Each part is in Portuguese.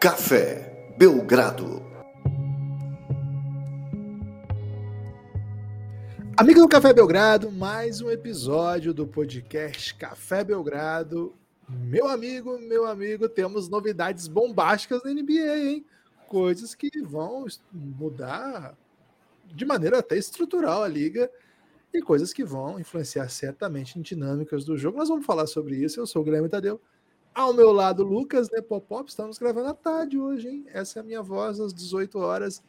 Café Belgrado. Amigo do Café Belgrado, mais um episódio do podcast Café Belgrado. Meu amigo, meu amigo, temos novidades bombásticas na NBA, hein? Coisas que vão mudar de maneira até estrutural a liga e coisas que vão influenciar certamente em dinâmicas do jogo. Nós vamos falar sobre isso. Eu sou o Guilherme Tadeu. Ao meu lado, Lucas Nepopop. Estamos gravando à tarde hoje, hein? Essa é a minha voz às 18 horas.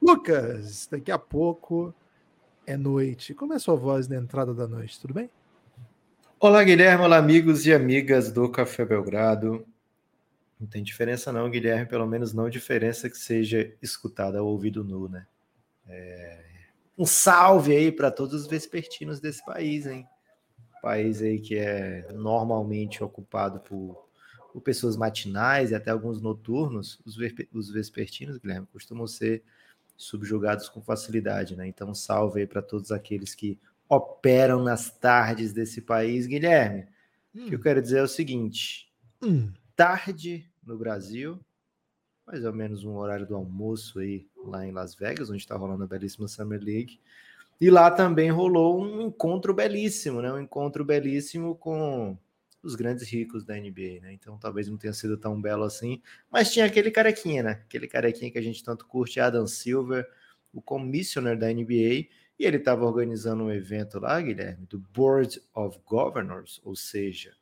Lucas, daqui a pouco é noite. Como é a sua voz na entrada da noite? Tudo bem? Olá, Guilherme. Olá, amigos e amigas do Café Belgrado. Não tem diferença, não, Guilherme. Pelo menos não diferença que seja escutada ao ouvido nu, né? É... Um salve aí para todos os vespertinos desse país, hein? País aí que é normalmente ocupado por, por pessoas matinais e até alguns noturnos. Os, os vespertinos, Guilherme, costumam ser subjugados com facilidade, né? Então, salve aí para todos aqueles que operam nas tardes desse país, Guilherme. Hum. O que eu hum. quero dizer é o seguinte: hum. tarde no Brasil, mais ou menos um horário do almoço aí lá em Las Vegas, onde está rolando a belíssima Summer League. E lá também rolou um encontro belíssimo, né? Um encontro belíssimo com os grandes ricos da NBA, né? Então talvez não tenha sido tão belo assim, mas tinha aquele carequinha, né? Aquele carequinha que a gente tanto curte, Adam Silver, o commissioner da NBA, e ele estava organizando um evento lá, Guilherme, do Board of Governors, ou seja,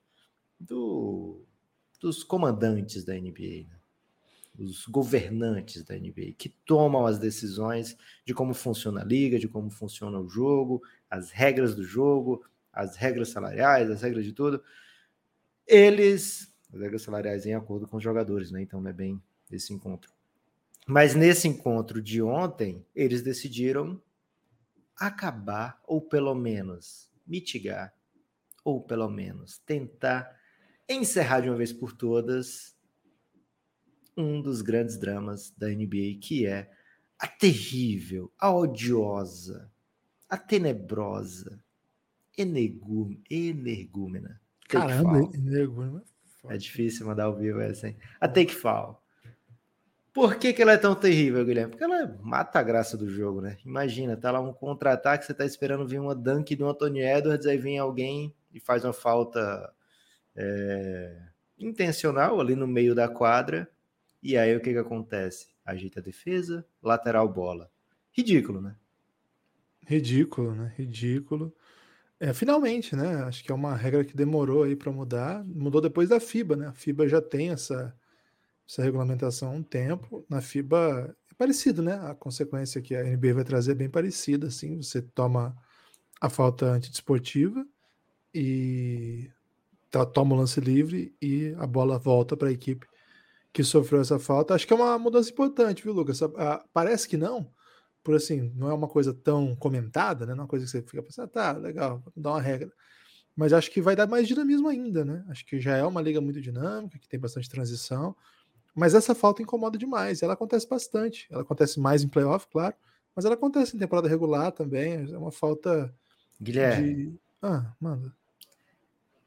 do, dos comandantes da NBA, né? Os governantes da NBA, que tomam as decisões de como funciona a liga, de como funciona o jogo, as regras do jogo, as regras salariais, as regras de tudo eles, as regras salariais em acordo com os jogadores, né? Então não é bem esse encontro. Mas nesse encontro de ontem, eles decidiram acabar, ou pelo menos mitigar, ou pelo menos tentar encerrar de uma vez por todas um dos grandes dramas da NBA, que é a terrível, a odiosa, a tenebrosa, energúmena Caramba, nego. É difícil mandar ao vivo essa, hein? A Take Fall. Por que, que ela é tão terrível, Guilherme? Porque ela mata a graça do jogo, né? Imagina, tá lá um contra-ataque, você tá esperando vir uma dunk do Anthony Edwards, aí vem alguém e faz uma falta é, intencional ali no meio da quadra, e aí o que que acontece? Ajeita a defesa, lateral bola. Ridículo, né? Ridículo, né? Ridículo. É, finalmente, né? Acho que é uma regra que demorou aí para mudar. Mudou depois da FIBA, né? A FIBA já tem essa, essa regulamentação há um tempo. Na FIBA é parecido, né? A consequência que a NBA vai trazer é bem parecida, assim. Você toma a falta antidesportiva e toma o lance livre e a bola volta para a equipe que sofreu essa falta. Acho que é uma mudança importante, viu, Lucas? Parece que não, por assim, não é uma coisa tão comentada, né? Não é uma coisa que você fica pensando, ah, tá, legal, dar uma regra. Mas acho que vai dar mais dinamismo ainda, né? Acho que já é uma liga muito dinâmica, que tem bastante transição. Mas essa falta incomoda demais. Ela acontece bastante. Ela acontece mais em playoff, claro. Mas ela acontece em temporada regular também. É uma falta. Guilherme. De... Ah, manda.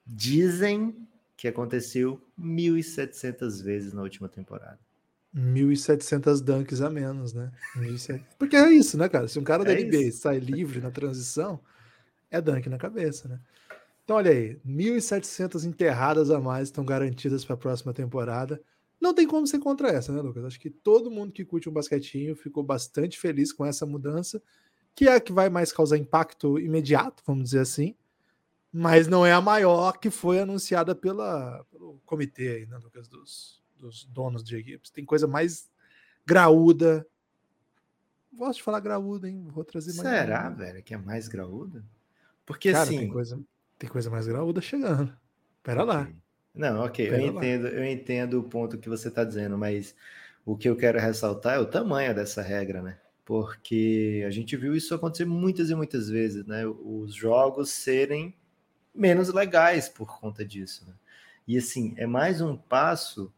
Dizem que aconteceu 1.700 vezes na última temporada. 1.700 dunks a menos, né? Porque é isso, né, cara? Se um cara da é NBA isso. sai livre na transição, é dunk na cabeça, né? Então, olha aí, 1.700 enterradas a mais estão garantidas para a próxima temporada. Não tem como ser contra essa, né, Lucas? Acho que todo mundo que curte um basquetinho ficou bastante feliz com essa mudança, que é a que vai mais causar impacto imediato, vamos dizer assim, mas não é a maior que foi anunciada pela, pelo comitê aí, né, Lucas, dos, dos donos de equipes. Tem coisa mais graúda. Gosto de falar graúda, hein? Vou trazer mais. Será, graúda. velho, que é mais graúda? Porque Cara, assim. Tem coisa, tem coisa mais graúda chegando. Pera lá. Não, ok, Pera eu entendo, lá. eu entendo o ponto que você está dizendo, mas o que eu quero ressaltar é o tamanho dessa regra, né? Porque a gente viu isso acontecer muitas e muitas vezes, né? Os jogos serem menos legais por conta disso. Né? E assim, é mais um passo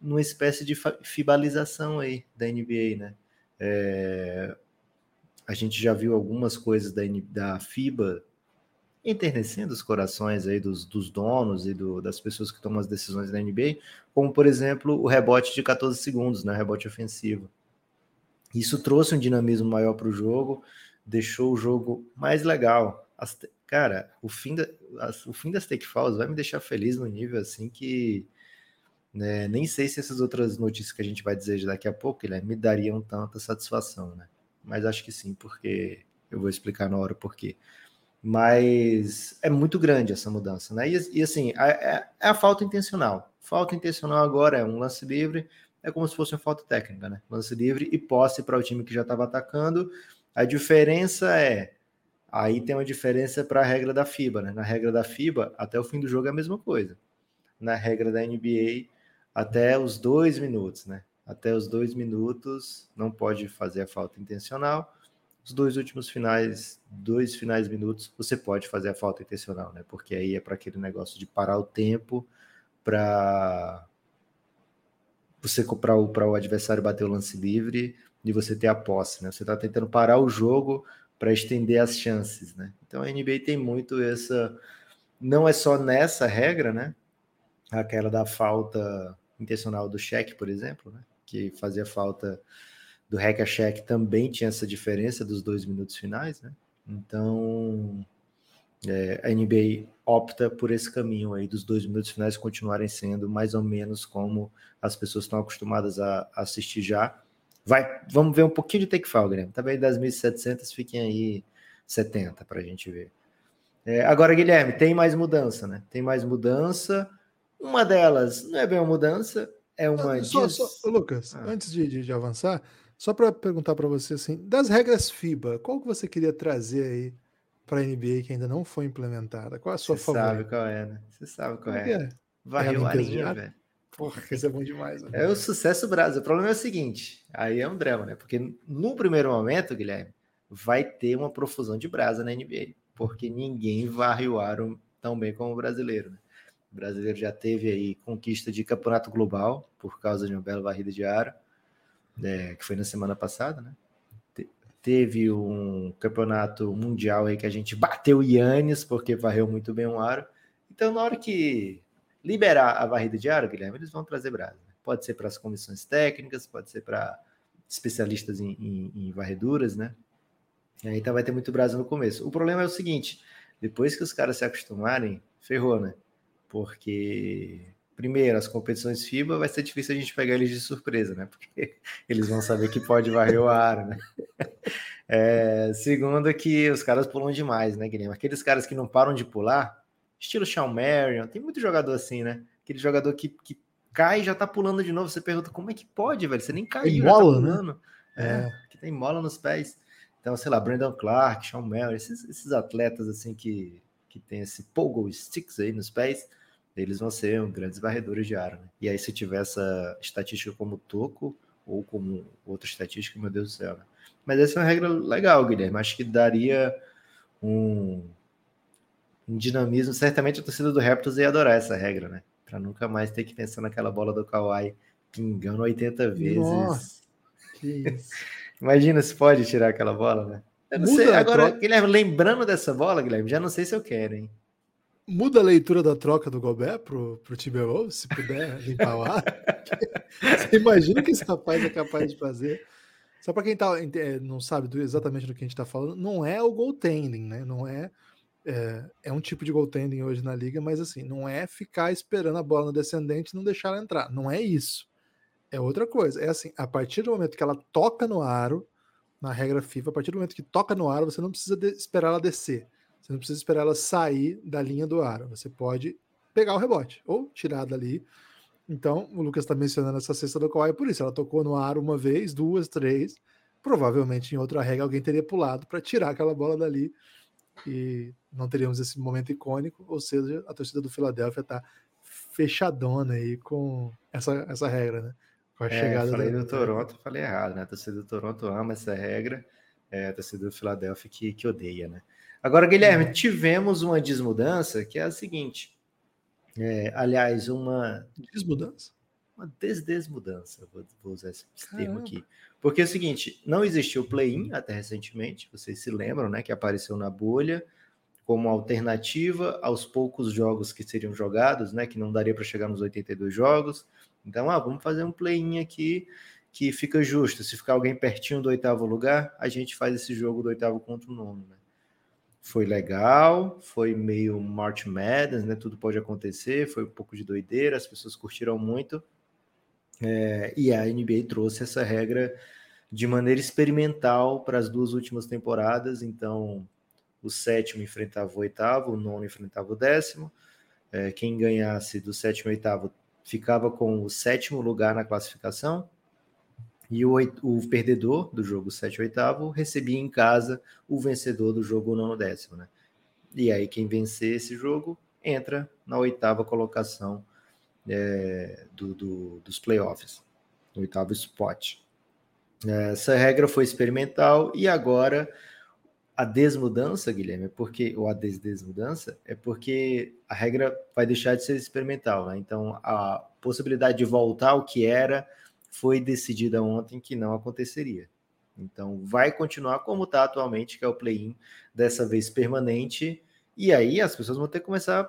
numa espécie de fibalização aí da NBA, né? É, a gente já viu algumas coisas da, da FIBA enternecendo os corações aí dos, dos donos e do, das pessoas que tomam as decisões da NBA, como por exemplo o rebote de 14 segundos, né, rebote ofensivo. Isso trouxe um dinamismo maior para o jogo, deixou o jogo mais legal. As, cara, o fim, da, o fim das take falls vai me deixar feliz no nível assim que né, nem sei se essas outras notícias que a gente vai dizer daqui a pouco né, me dariam tanta satisfação, né? Mas acho que sim, porque eu vou explicar na hora por quê. Mas é muito grande essa mudança, né? E, e assim, é, é, a falta intencional. Falta intencional agora é um lance livre, é como se fosse uma falta técnica, né? Lance livre e posse para o time que já estava atacando. A diferença é. Aí tem uma diferença para a regra da FIBA, né? Na regra da FIBA, até o fim do jogo é a mesma coisa. Na regra da NBA, até os dois minutos, né? Até os dois minutos não pode fazer a falta intencional. Os dois últimos finais, dois finais minutos, você pode fazer a falta intencional, né? Porque aí é para aquele negócio de parar o tempo para você para o, o adversário bater o lance livre e você ter a posse, né? Você está tentando parar o jogo para estender as chances, né? Então a NBA tem muito essa, não é só nessa regra, né? Aquela da falta intencional do cheque, por exemplo, né? Que fazia falta do hack a cheque também tinha essa diferença dos dois minutos finais, né? Então é, a NBA opta por esse caminho aí dos dois minutos finais continuarem sendo mais ou menos como as pessoas estão acostumadas a, assistir já. Vai, vamos ver um pouquinho de take fall, Guilherme. Também das 1.700 fiquem aí 70 para a gente ver. É, agora, Guilherme, tem mais mudança, né? Tem mais mudança. Uma delas não é bem uma mudança, é uma. Só, diz... só, Lucas, ah. antes de, de, de avançar, só para perguntar para você assim, das regras FIBA, qual que você queria trazer aí para a NBA que ainda não foi implementada? Qual é a sua Você favorita? sabe qual é, né? Você sabe qual é. é. Varreu a linha, velho. Porra, isso é bom demais. É o sucesso brasileiro. O problema é o seguinte, aí é um drama, né? Porque no primeiro momento, Guilherme, vai ter uma profusão de brasa na NBA, porque ninguém varre o aro tão bem como o brasileiro, né? O brasileiro já teve aí conquista de campeonato global por causa de uma bela varrida de aro, né? que foi na semana passada, né? teve um campeonato mundial aí que a gente bateu o Yannis, porque varreu muito bem um aro. Então, na hora que liberar a varrida de aro, Guilherme, eles vão trazer brasa. Pode ser para as comissões técnicas, pode ser para especialistas em, em, em, varreduras, né? E aí então vai ter muito brasa no começo. O problema é o seguinte: depois que os caras se acostumarem, ferrou, né? Porque primeiro, as competições FIBA vai ser difícil a gente pegar eles de surpresa, né? Porque eles vão saber que pode varrer o ar, né? É, segundo, que os caras pulam demais, né, Guilherme? Aqueles caras que não param de pular, estilo Sean Marion, tem muito jogador assim, né? Aquele jogador que, que cai e já tá pulando de novo. Você pergunta como é que pode, velho? Você nem caiu, bola, tá pulando. Né? É, que tem bola nos pés. Então, sei lá, Brandon Clark, Sean Marion, esses, esses atletas assim que, que tem esse pogo sticks aí nos pés, eles vão ser grandes varredores de ar. Né? E aí, se tiver essa estatística como toco ou como outra estatística, meu Deus do céu. Né? Mas essa é uma regra legal, Guilherme. Acho que daria um, um dinamismo. Certamente a torcida do Raptors ia adorar essa regra, né? Para nunca mais ter que pensar naquela bola do Kawhi pingando 80 vezes. Nossa. Imagina se pode tirar aquela bola, né? Eu não Muda sei. Agora, Guilherme, lembrando dessa bola, Guilherme, já não sei se eu quero, hein? Muda a leitura da troca do Gobert pro, pro Timberwolves, se puder limpar o ar. Você imagina o que esse rapaz é capaz de fazer? Só para quem tá, é, não sabe do, exatamente do que a gente está falando, não é o goaltending, né? Não é, é, é. um tipo de goaltending hoje na liga, mas assim, não é ficar esperando a bola no descendente e não deixar ela entrar. Não é isso. É outra coisa. É assim, a partir do momento que ela toca no aro, na regra FIFA, a partir do momento que toca no aro, você não precisa esperar ela descer. Você não precisa esperar ela sair da linha do aro. Você pode pegar o rebote ou tirar dali. Então, o Lucas está mencionando essa cesta do Kawhi por isso. Ela tocou no aro uma vez, duas, três. Provavelmente em outra regra alguém teria pulado para tirar aquela bola dali e não teríamos esse momento icônico. Ou seja, a torcida do Philadelphia está fechadona aí com essa, essa regra, né? Com a é, chegada falei da... do Toronto, falei errado, né? A torcida do Toronto ama essa regra, é a torcida do Philadelphia que, que odeia, né? Agora, Guilherme, é. tivemos uma desmudança que é a seguinte. É, aliás, uma. Desmudança? Uma desdesmudança, vou, vou usar esse Caramba. termo aqui. Porque é o seguinte: não existiu play-in até recentemente, vocês se lembram, né? Que apareceu na bolha como alternativa aos poucos jogos que seriam jogados, né? Que não daria para chegar nos 82 jogos. Então, ah, vamos fazer um play-in aqui que fica justo. Se ficar alguém pertinho do oitavo lugar, a gente faz esse jogo do oitavo contra o nono, né? Foi legal, foi meio March Madness, né? Tudo pode acontecer, foi um pouco de doideira, as pessoas curtiram muito. É, e a NBA trouxe essa regra de maneira experimental para as duas últimas temporadas. Então, o sétimo enfrentava o oitavo, o nono enfrentava o décimo. É, quem ganhasse do sétimo e oitavo ficava com o sétimo lugar na classificação. E o, o perdedor do jogo 7 e oitavo recebia em casa o vencedor do jogo nono décimo, né? E aí quem vencer esse jogo entra na oitava colocação é, do, do, dos playoffs, no oitavo spot. Essa regra foi experimental e agora a desmudança, Guilherme, é porque, ou a desmudança, é porque a regra vai deixar de ser experimental, né? Então, a possibilidade de voltar ao que era foi decidida ontem que não aconteceria. Então, vai continuar como está atualmente, que é o play-in, dessa vez permanente, e aí as pessoas vão ter que começar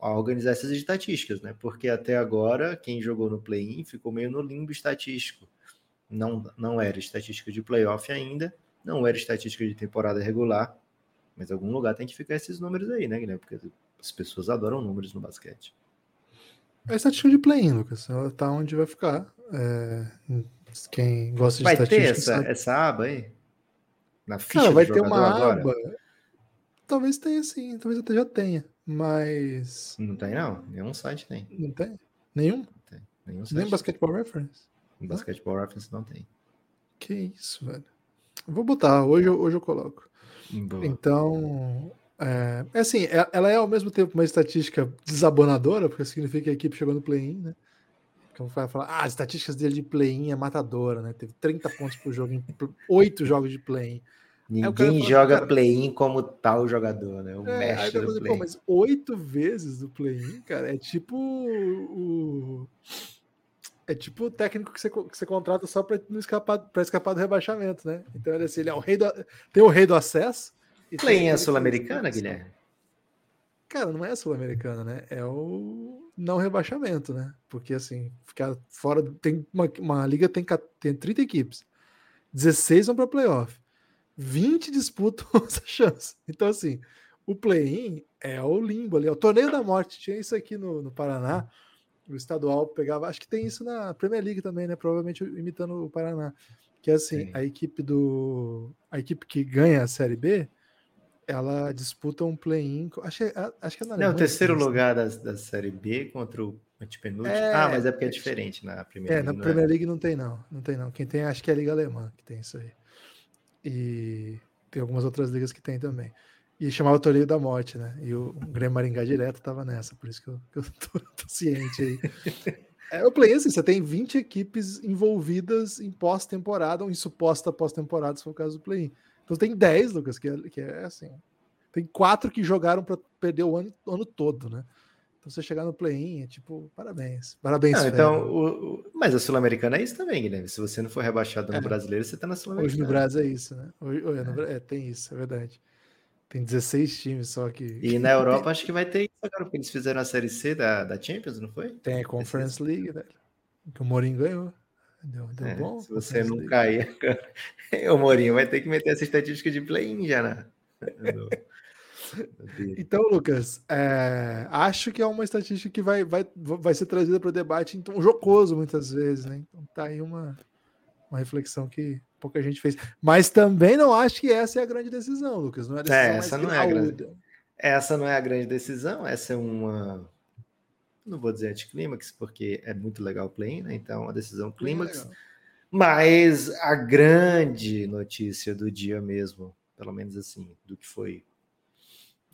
a organizar essas estatísticas, né? Porque até agora, quem jogou no play-in ficou meio no limbo estatístico. Não, não era estatística de playoff ainda, não era estatística de temporada regular, mas algum lugar tem que ficar esses números aí, né, Guilherme? Porque as pessoas adoram números no basquete. É estatística de play-in, Lucas. Ela tá onde vai ficar. É... Quem gosta de vai estatística. Vai ter essa, sabe. essa aba aí? Na ficha Cara, vai ter uma agora? aba. Talvez tenha sim, talvez até já tenha, mas. Não tem, não. Nenhum site tem. Não tem? Nenhum? Não tem. Nenhum site. Nem Basketball Reference. Basketball Reference não tem. Que isso, velho. Vou botar, hoje, hoje eu coloco. Boa. Então, é, é, assim, é, ela é ao mesmo tempo uma estatística desabonadora, porque significa que a equipe chegou no play-in, né? Então vai falar, ah, as estatísticas dele de play-in é matadora, né? Teve 30 pontos por jogo em 8 jogos de play-in. Ninguém joga play-in como tal jogador, né? O é, mestre do play-in. Mas oito vezes do play-in, cara, é tipo o é tipo o técnico que você, que você contrata só para escapar, para escapar do rebaixamento, né? Então ele, assim, ele é o rei do, tem o rei do acesso. Play é sul-americana, Guilherme? Cara, não é sul-americana, né? É o não rebaixamento, né? Porque assim, ficar fora. Tem uma, uma liga tem, tem 30 equipes, 16 vão para playoff, 20 disputam essa chance. Então, assim, o play-in é o limbo ali, é o torneio da morte. Tinha isso aqui no, no Paraná o estadual pegava, acho que tem isso na Premier League também, né? Provavelmente imitando o Paraná. Que é assim, Sim. a equipe do. A equipe que ganha a série B, ela disputa um play-in. Acho, acho que é na Não, o terceiro lugar da, da série B contra o antepenúltimo. É, ah, mas é porque é, é diferente na Premier League. É, na Premier é? League não tem, não. Não tem, não. Quem tem, acho que é a Liga Alemã que tem isso aí. E tem algumas outras ligas que tem também. E chamava o Torneio da Morte, né? E o, Grêmio Maringá direto tava nessa, por isso que eu, que eu tô, tô, ciente aí. é, o play assim, você tem 20 equipes envolvidas em pós-temporada ou em suposta pós-temporada, se for o caso do play-in. Então tem 10, Lucas, que é, que é assim. Tem quatro que jogaram para perder o ano, o ano todo, né? Então você chegar no play-in é tipo, parabéns. Parabéns, não, então, o, o, Mas a Sul-Americana é isso também, Guilherme. Se você não for rebaixado no é. brasileiro, você tá na Sul-Americana. Hoje no Brasil é isso, né? Hoje, é, é, tem isso, é verdade. Tem 16 times só que. E na Europa acho que vai ter isso agora, porque eles fizeram a Série C da, da Champions, não foi? Tem a Conference League, velho. Que o Mourinho ganhou. Deu, deu é, bom. Se você não cair, o Mourinho vai ter que meter essa estatística de play-in já, né? Então, Lucas, é, acho que é uma estatística que vai, vai, vai ser trazida para o debate, então, jocoso muitas vezes, né? Então tá aí uma, uma reflexão que pouca gente fez. Mas também não acho que essa é a grande decisão, Lucas. Não é, é essa não é a grande. Essa não é a grande decisão, essa é uma. Não vou dizer anticlímax, porque é muito legal o play, né? Então, a decisão clímax. É mas a grande notícia do dia mesmo, pelo menos assim, do que foi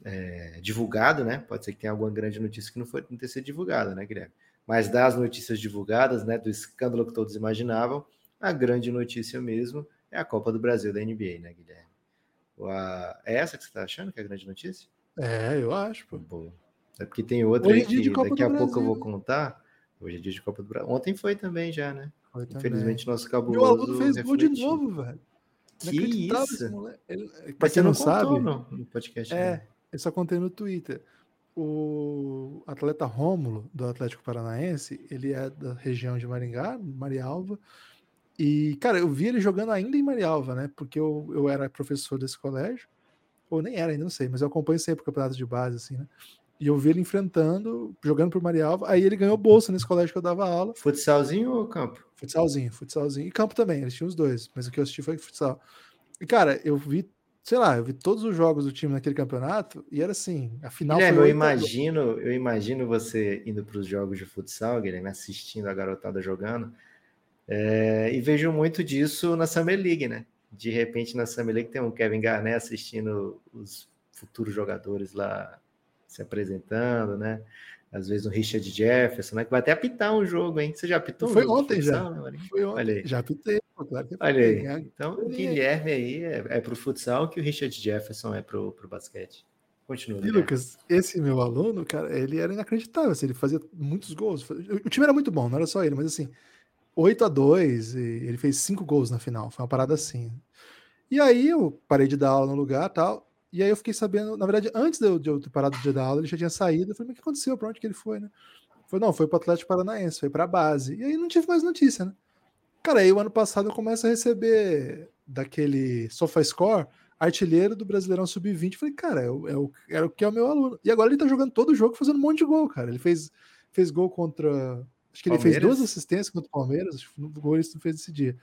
é, divulgado, né? Pode ser que tenha alguma grande notícia que não foi não ter sido divulgada, né, Guilherme? Mas das notícias divulgadas, né, do escândalo que todos imaginavam, a grande notícia mesmo é a Copa do Brasil da NBA, né, Guilherme? A... É essa que você está achando que é a grande notícia? É, eu acho, pô. Boa. É porque tem outra Hoje é aí que daqui a pouco eu vou contar. Hoje é dia de Copa do Brasil. Ontem foi também já, né? Foi Infelizmente, também. nosso cabuloso. Meu aluno fez gol de novo, velho. Que isso? Ele, pra quem não, não sabe. No, no podcast, é, né? Eu só contei no Twitter. O atleta Rômulo, do Atlético Paranaense, ele é da região de Maringá, Marialva. E, cara, eu vi ele jogando ainda em Marialva, né? Porque eu, eu era professor desse colégio. Ou nem era ainda, não sei, mas eu acompanho sempre o campeonato de base, assim, né? E eu vi ele enfrentando, jogando por Marialva. Aí ele ganhou bolsa nesse colégio que eu dava aula. Futsalzinho ou campo? Futsalzinho, futsalzinho. E campo também, eles tinham os dois. Mas o que eu assisti foi futsal. E, cara, eu vi, sei lá, eu vi todos os jogos do time naquele campeonato e era assim, a final Guilherme, eu imagino, eu imagino você indo para os jogos de futsal, Guilherme, assistindo a garotada jogando. É, e vejo muito disso na Summer League, né? De repente na Summer League tem um Kevin Garnett assistindo os futuros jogadores lá se apresentando, né? Às vezes o Richard Jefferson, né? Que vai até apitar um jogo, hein? Você já apitou? Foi um ontem já. Né, Foi ontem. Olha aí. Já apitei, claro que Olha aí. Então, o Guilherme aí é, é para o futsal que o Richard Jefferson é para o basquete. Continua. E, Lucas, esse meu aluno, cara, ele era inacreditável. Assim, ele fazia muitos gols. O time era muito bom, não era só ele, mas assim, 8 a 2 ele fez cinco gols na final. Foi uma parada assim. E aí eu parei de dar aula no lugar tal. E aí eu fiquei sabendo, na verdade, antes de eu, de eu ter parado de dar aula, ele já tinha saído. Eu falei, mas o que aconteceu? Pra onde que ele foi, né? Foi, não, foi pro Atlético Paranaense, foi pra base. E aí não tive mais notícia, né? Cara, aí o ano passado eu começo a receber daquele SofaScore artilheiro do Brasileirão Sub-20. Falei, cara, é o, é o, era o que é o meu aluno. E agora ele tá jogando todo o jogo fazendo um monte de gol, cara. Ele fez, fez gol contra. Acho que ele Palmeiras? fez duas assistências contra o Palmeiras. Acho que o gol ele fez esse dia.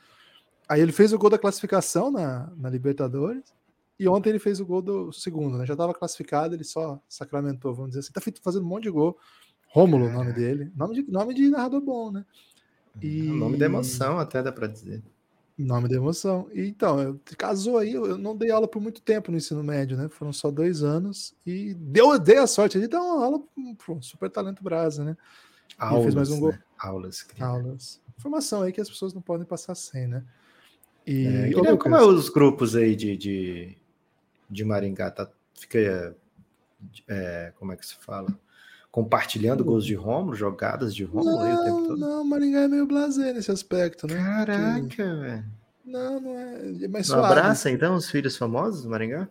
Aí ele fez o gol da classificação na, na Libertadores. E ontem ele fez o gol do segundo, né? Já estava classificado, ele só sacramentou, vamos dizer assim. Tá fazendo um monte de gol. Rômulo, o nome é. dele. Nome de, nome de narrador bom, né? E... O nome da emoção, até dá para dizer. Nome da emoção. E, então, eu, casou aí, eu não dei aula por muito tempo no ensino médio, né? Foram só dois anos. E deu, dei a sorte de dar uma aula pro super talento brasa, né? Aulas, fez mais um gol. Né? Aulas. Aulas. Informação aí que as pessoas não podem passar sem, né? E, é, como é os grupos aí de, de, de Maringá tá, fica, é, como é que se fala? Compartilhando gols de Romulo, jogadas de Romulo aí o tempo todo? Não, Maringá é meio blazer nesse aspecto, né? Caraca, velho. Não, não é. é mais não abraça então os filhos famosos do Maringá?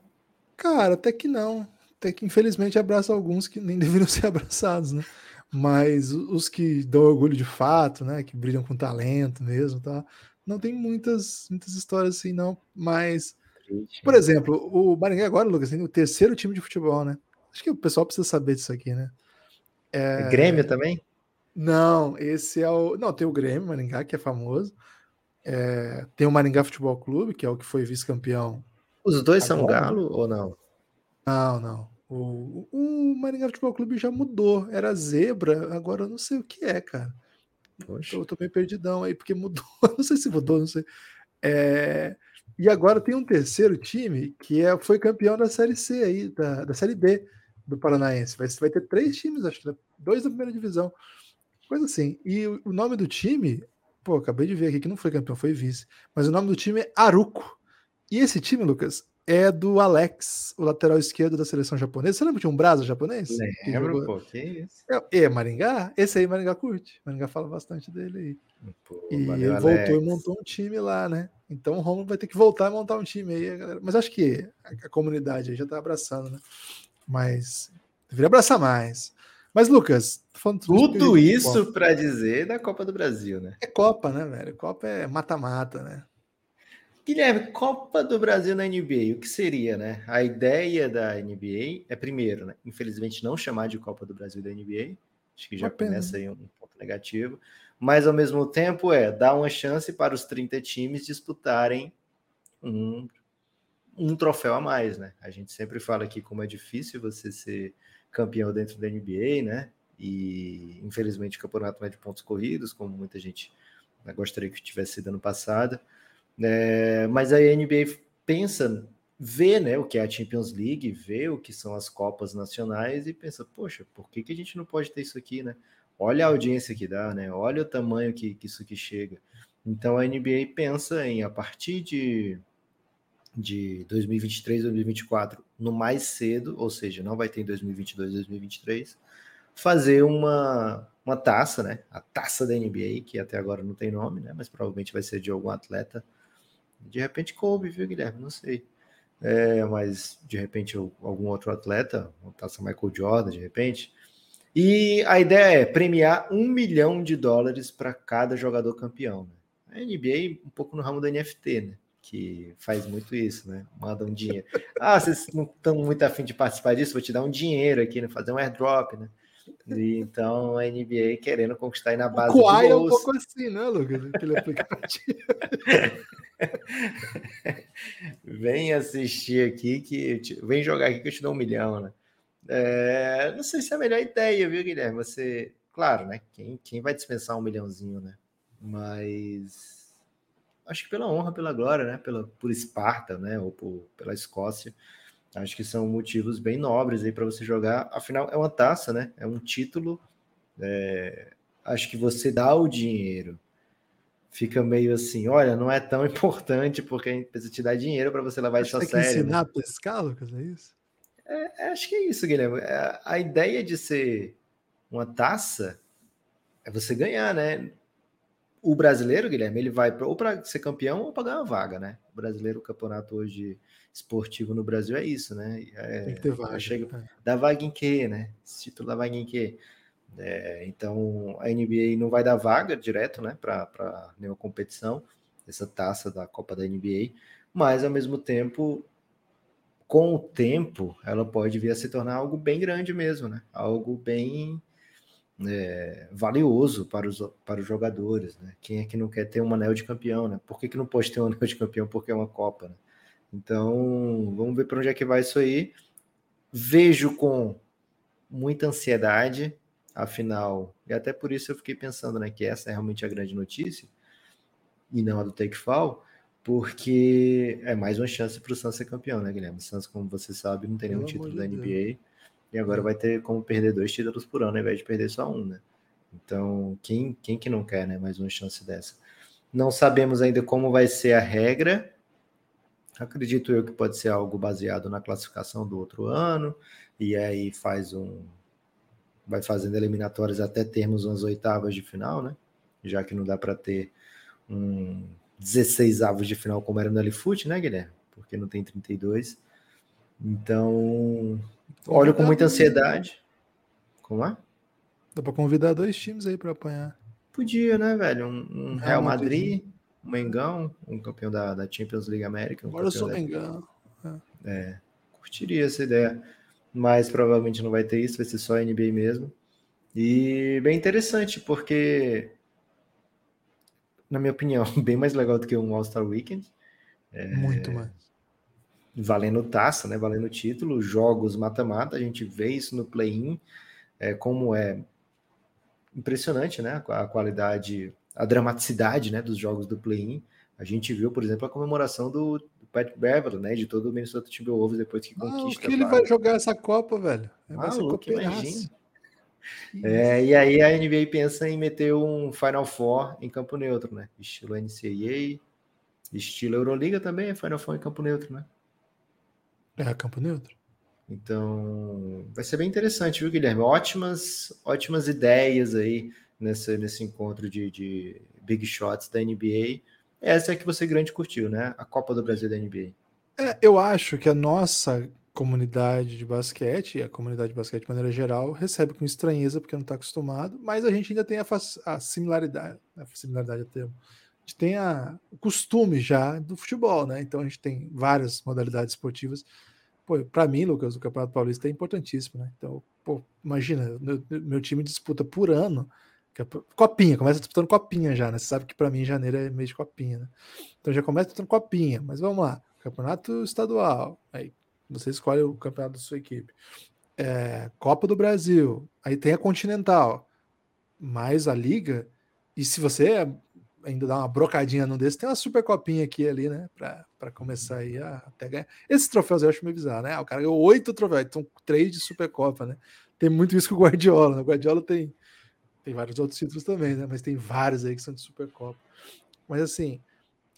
Cara, até que não. Até que infelizmente abraça alguns que nem deveriam ser abraçados, né? Mas os que dão orgulho de fato, né? Que brilham com talento mesmo, tá? Não tem muitas, muitas histórias assim, não. Mas por exemplo, o Maringá agora, Lucas, tem o terceiro time de futebol, né? Acho que o pessoal precisa saber disso aqui, né? É... Grêmio também? Não, esse é o. Não, tem o Grêmio, Maringá, que é famoso. É... Tem o Maringá Futebol Clube, que é o que foi vice-campeão. Os dois agora. são galo ou não? Não, não. O, o Maringá Futebol Clube já mudou. Era zebra, agora eu não sei o que é, cara. Poxa. Eu tô meio perdidão aí, porque mudou. não sei se mudou, não sei. É... E agora tem um terceiro time que é, foi campeão da Série C aí, da, da Série B do Paranaense. Vai, vai ter três times, acho que né? dois da primeira divisão. Coisa assim. E o, o nome do time, pô, acabei de ver aqui que não foi campeão, foi vice. Mas o nome do time é Aruco. E esse time, Lucas, é do Alex, o lateral esquerdo da seleção japonesa. Você lembra tinha um brasa japonês? Lembro, pô, que isso. É, é, Maringá? Esse aí Maringá curte. Maringá fala bastante dele aí. Pô, e ele Alex. voltou e montou um time lá, né? Então o Romulo vai ter que voltar e montar um time aí, galera. Mas acho que a, a comunidade aí já tá abraçando, né? Mas deveria abraçar mais. Mas, Lucas, tudo isso para dizer da Copa do Brasil, né? É Copa, né, velho? Copa é mata-mata, né? Guilherme, Copa do Brasil na NBA, o que seria, né? A ideia da NBA é, primeiro, né? Infelizmente, não chamar de Copa do Brasil da NBA. Acho que já começa aí um ponto negativo. Mas, ao mesmo tempo, é dar uma chance para os 30 times disputarem um, um troféu a mais, né? A gente sempre fala aqui como é difícil você ser campeão dentro da NBA, né? E, infelizmente, o campeonato não é de pontos corridos, como muita gente né, gostaria que tivesse sido ano passado. É, mas a NBA pensa, vê né, o que é a Champions League, vê o que são as Copas Nacionais e pensa, poxa, por que, que a gente não pode ter isso aqui, né? Olha a audiência que dá, né? Olha o tamanho que, que isso aqui chega. Então a NBA pensa em, a partir de, de 2023, 2024, no mais cedo, ou seja, não vai ter em 2022, 2023, fazer uma, uma taça, né? A taça da NBA, que até agora não tem nome, né? Mas provavelmente vai ser de algum atleta de repente coube, viu, Guilherme? Não sei. é, mas de repente algum outro atleta, uma taça Michael Jordan, de repente. E a ideia é premiar um milhão de dólares para cada jogador campeão. Né? A NBA, um pouco no ramo do NFT, né? que faz muito isso, né? Manda um dinheiro. Ah, vocês não estão muito afim de participar disso? Vou te dar um dinheiro aqui, né? Fazer um airdrop, né? E, então a NBA querendo conquistar aí na base o Kawhi é um pouco assim, né, Lucas? Aquele aplicativo. vem assistir aqui que te... vem jogar aqui que eu te dou um milhão, né? É... não sei se é a melhor ideia, viu, Guilherme? Você, claro, né? Quem, quem vai dispensar um milhãozinho, né? Mas acho que pela honra, pela glória, né? Pela, por Esparta, né? Ou por, pela Escócia. Acho que são motivos bem nobres aí para você jogar. Afinal, é uma taça, né? É um título. É... Acho que você dá o dinheiro. Fica meio assim, olha, não é tão importante porque a gente precisa te dar dinheiro para você levar isso a sério. Tem que ensinar né? a pescar, Lucas, é isso? É, é, acho que é isso, Guilherme. É, a ideia de ser uma taça é você ganhar, né? O brasileiro, Guilherme, ele vai pra, ou para ser campeão ou para ganhar uma vaga, né? O brasileiro, o campeonato hoje esportivo no Brasil é isso, né? É, Tem que ter vaga. Chega, é. Dá vaga em quê, né? Esse título dá vaga em quê? É, então a NBA não vai dar vaga direto, né, para nenhuma competição, essa taça da Copa da NBA, mas ao mesmo tempo, com o tempo, ela pode vir a se tornar algo bem grande mesmo, né? Algo bem é, valioso para os, para os jogadores, né? Quem é que não quer ter um anel de campeão, né? Por que, que não pode ter um anel de campeão? Porque é uma Copa, né? Então, vamos ver para onde é que vai isso aí. Vejo com muita ansiedade, afinal, e até por isso eu fiquei pensando né, que essa é realmente a grande notícia, e não a do Take Fall, porque é mais uma chance para o Suns ser campeão, né, Guilherme? O Suns, como você sabe, não tem nenhum Pelo título da NBA, Deus. e agora vai ter como perder dois títulos por ano, ao invés de perder só um, né? Então, quem, quem que não quer, né, mais uma chance dessa? Não sabemos ainda como vai ser a regra, Acredito eu que pode ser algo baseado na classificação do outro ano, e aí faz um. Vai fazendo eliminatórias até termos umas oitavas de final, né? Já que não dá para ter um 16 avos de final como era no Alifoot, né, Guilherme? Porque não tem 32. Então, olho com muita ansiedade. Como é? Dá para convidar dois times aí para apanhar. Podia, né, velho? Um, um Real Madrid o Mengão, um campeão da, da Champions League América. Um Agora eu sou da... Mengão. É. é, curtiria essa ideia, mas provavelmente não vai ter isso, vai ser só NBA mesmo. E bem interessante, porque, na minha opinião, bem mais legal do que um All-Star Weekend. É, Muito mais. Valendo taça, né? Valendo título, jogos mata-mata, a gente vê isso no play-in, é, como é impressionante, né? A qualidade a dramaticidade né, dos jogos do play-in. A gente viu, por exemplo, a comemoração do, do Pat Beverly, né, de todo o Minnesota Timberwolves depois que conquista. Ah, que ele vai jogar essa Copa, velho? Vai ah, louco, imagina. É, e aí a NBA pensa em meter um Final Four em campo neutro, né? Estilo NCAA, estilo Euroliga também é Final Four em campo neutro, né? É, campo neutro. Então, vai ser bem interessante, viu, Guilherme? Ótimas, ótimas ideias aí nesse, nesse encontro de, de Big Shots da NBA. Essa é que você grande curtiu, né? A Copa do Brasil da NBA. É, eu acho que a nossa comunidade de basquete, a comunidade de basquete de maneira geral, recebe com estranheza porque não está acostumado, mas a gente ainda tem a, a similaridade, a similaridade a termo. A gente tem a, o costume já do futebol, né? Então a gente tem várias modalidades esportivas. Para mim, Lucas, o Campeonato Paulista é importantíssimo, né? Então, pô, imagina, meu, meu time disputa por ano é copinha, começa disputando copinha já, né? Você sabe que para mim janeiro é mês de copinha, né? Então já começa disputando copinha, mas vamos lá. Campeonato estadual, aí você escolhe o campeonato da sua equipe. É, Copa do Brasil, aí tem a Continental, mais a Liga, e se você ainda dá uma brocadinha num desse, tem uma super copinha aqui ali, né? Para começar aí a até ganhar. Esses troféus eu acho meio bizarro, né? O cara ganhou oito troféus, então três de Supercopa, né? Tem muito isso com o Guardiola, né? O Guardiola tem tem vários outros títulos também, né? Mas tem vários aí que são de Supercopa. Mas assim,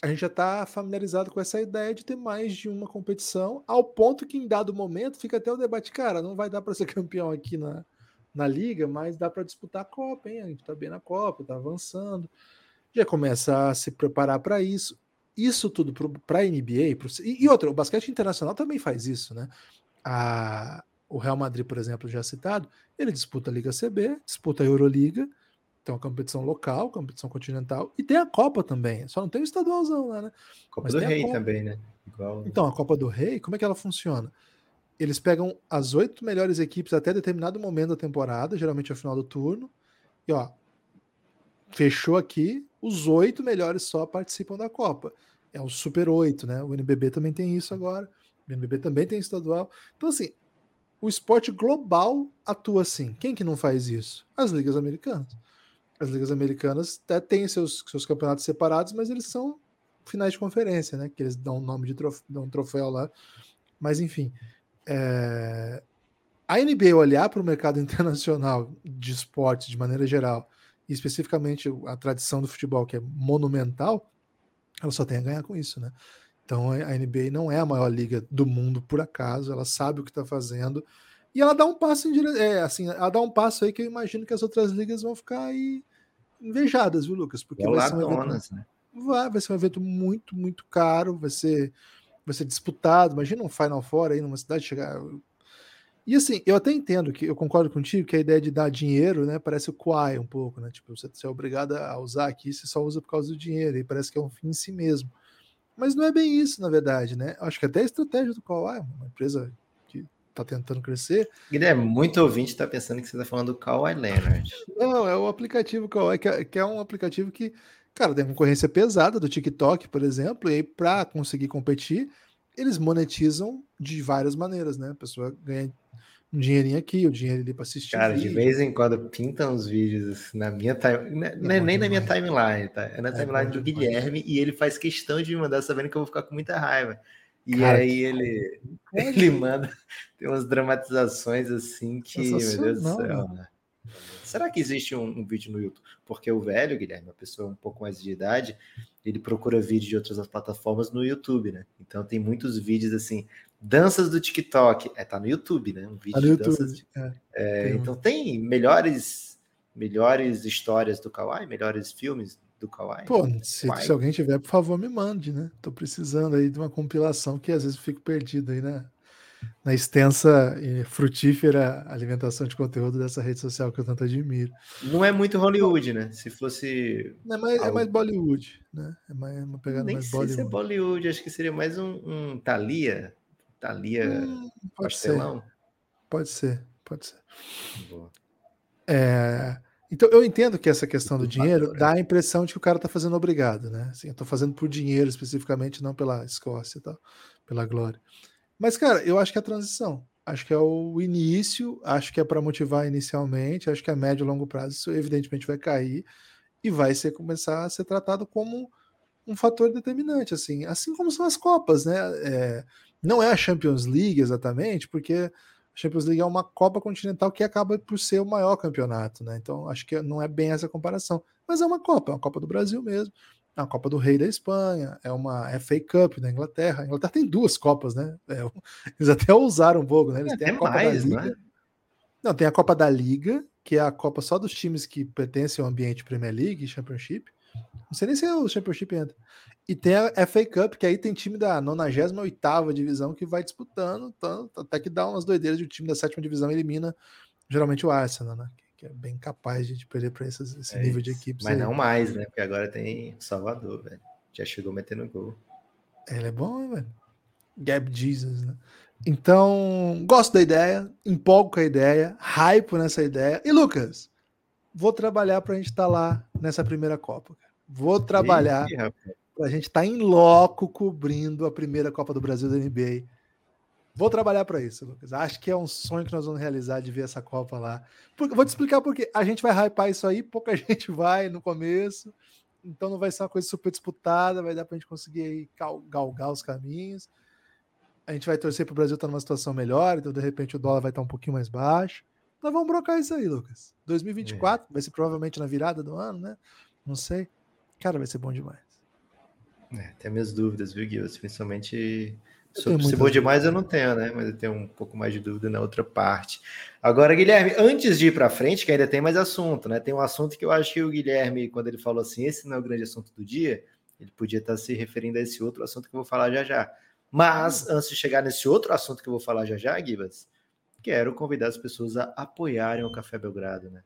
a gente já está familiarizado com essa ideia de ter mais de uma competição, ao ponto que em dado momento fica até o debate, cara, não vai dar para ser campeão aqui na, na liga, mas dá para disputar a Copa, hein? A gente está bem na Copa, está avançando. Já começa a se preparar para isso. isso tudo para a NBA, pro, e, e outra, o basquete internacional também faz isso, né? A, o Real Madrid, por exemplo, já citado, ele disputa a Liga CB, disputa a Euroliga, tem uma competição local, competição continental, e tem a Copa também. Só não tem o estadualzão lá, né? Copa Mas do Rei também, né? Igual... Então, a Copa do Rei, como é que ela funciona? Eles pegam as oito melhores equipes até determinado momento da temporada, geralmente ao final do turno, e ó, fechou aqui, os oito melhores só participam da Copa. É o Super 8, né? O NBB também tem isso agora. O NBB também tem estadual. Então, assim, o esporte global atua assim. Quem que não faz isso? As ligas americanas. As ligas americanas até têm seus, seus campeonatos separados, mas eles são finais de conferência, né? Que eles dão um nome de troféu, dão um troféu lá. Mas enfim, é... a NBA olhar para o mercado internacional de esportes de maneira geral, e especificamente a tradição do futebol que é monumental, ela só tem a ganhar com isso, né? Então a NBA não é a maior liga do mundo por acaso, ela sabe o que está fazendo e ela dá um passo em dire... é, assim, ela dá um passo aí que eu imagino que as outras ligas vão ficar aí invejadas, viu, Lucas? Porque vai ser, um evento... né? vai, vai ser um evento muito, muito caro, vai ser vai ser disputado. Imagina um Final Four aí numa cidade chegar. E assim, eu até entendo que eu concordo contigo que a ideia de dar dinheiro, né, parece o Quai um pouco, né? Tipo, você, você é obrigado a usar aqui, você só usa por causa do dinheiro, e parece que é um fim em si mesmo. Mas não é bem isso, na verdade, né? Acho que até a estratégia do Kawhi, uma empresa está tentando crescer. Guilherme, muito ouvinte está pensando que você está falando do Kawhi Leonard. Não, é o aplicativo Kawhi, que é, que é um aplicativo que, cara, tem concorrência pesada do TikTok, por exemplo, e aí para conseguir competir, eles monetizam de várias maneiras, né? A pessoa ganha um dinheirinho aqui, o um dinheiro ali para assistir. Cara, de vez em quando pintam uns vídeos na minha timeline, né, não é nem na minha timeline, tá? É na é timeline do Guilherme e ele faz questão de me mandar sabendo que eu vou ficar com muita raiva. E Cara, aí ele, ele manda, tem umas dramatizações assim que, meu Deus do céu, né? Será que existe um, um, vídeo no YouTube? Porque o velho, Guilherme, uma pessoa um pouco mais de idade, ele procura vídeo de outras plataformas no YouTube, né? Então tem muitos vídeos assim, danças do TikTok. É, tá no YouTube, né? Um vídeo tá de danças. De... É, é, tem então tem melhores, melhores histórias do Kawaii, melhores filmes do Kawaii. Pô, se, se, alguém tiver, por favor, me mande, né? Tô precisando aí de uma compilação que às vezes eu fico perdido aí, né? na extensa e frutífera alimentação de conteúdo dessa rede social que eu tanto admiro. Não é muito Hollywood, né? Se fosse. Não, é, mais, algo... é mais Bollywood, né? É mais uma pegada Nem mais sei Bollywood. Se é Bollywood, acho que seria mais um, um Thalia. Thalia hum, pode Pastelão. Ser. Pode ser, pode ser. Boa. É, então eu entendo que essa questão do dinheiro dá a impressão de que o cara tá fazendo obrigado, né? Assim, eu tô fazendo por dinheiro especificamente, não pela Escócia e tal, pela glória. Mas, cara, eu acho que é a transição. Acho que é o início, acho que é para motivar inicialmente, acho que a médio e longo prazo isso evidentemente vai cair e vai ser começar a ser tratado como um fator determinante, assim, assim como são as Copas, né? É, não é a Champions League exatamente, porque a Champions League é uma Copa Continental que acaba por ser o maior campeonato, né? Então acho que não é bem essa comparação, mas é uma Copa, é uma Copa do Brasil mesmo. É a Copa do Rei da Espanha, é uma FA Cup da Inglaterra. A Inglaterra tem duas Copas, né? É, eles até usaram um pouco, né? Eles é, têm a Copa mais, da Liga. Né? Não, tem a Copa da Liga, que é a Copa só dos times que pertencem ao ambiente Premier League, Championship. Não sei nem se é o Championship entra. E tem a FA Cup, que aí tem time da 98 divisão que vai disputando, tanto, até que dá umas doideiras de o time da sétima divisão elimina geralmente o Arsenal, né? que é bem capaz de perder para esse é nível de equipes. Mas aí. não mais, né? Porque agora tem Salvador, velho. Já chegou metendo gol. Ele é bom, velho. Gab Jesus, né? Então, gosto da ideia, empolgo com a ideia, hype nessa ideia. E Lucas, vou trabalhar para a gente estar tá lá nessa primeira Copa. Vou trabalhar para a gente estar tá em loco cobrindo a primeira Copa do Brasil da NBA Vou trabalhar para isso, Lucas. Acho que é um sonho que nós vamos realizar de ver essa Copa lá. Porque, vou te explicar por quê. A gente vai hypar isso aí, pouca gente vai no começo, então não vai ser uma coisa super disputada, vai dar para a gente conseguir aí galgar os caminhos. A gente vai torcer para o Brasil estar tá numa situação melhor, então de repente o dólar vai estar tá um pouquinho mais baixo. Nós vamos brocar isso aí, Lucas. 2024 é. vai ser provavelmente na virada do ano, né? Não sei. Cara, vai ser bom demais. É, tem minhas dúvidas, viu, Gui? Principalmente Sobre se bom demais eu não tenho, né? Mas eu tenho um pouco mais de dúvida na outra parte. Agora, Guilherme, antes de ir para frente, que ainda tem mais assunto, né? Tem um assunto que eu acho que o Guilherme, quando ele falou assim, esse não é o grande assunto do dia, Ele podia estar se referindo a esse outro assunto que eu vou falar já já. Mas, antes de chegar nesse outro assunto que eu vou falar já já, Gibas, quero convidar as pessoas a apoiarem o Café Belgrado, né?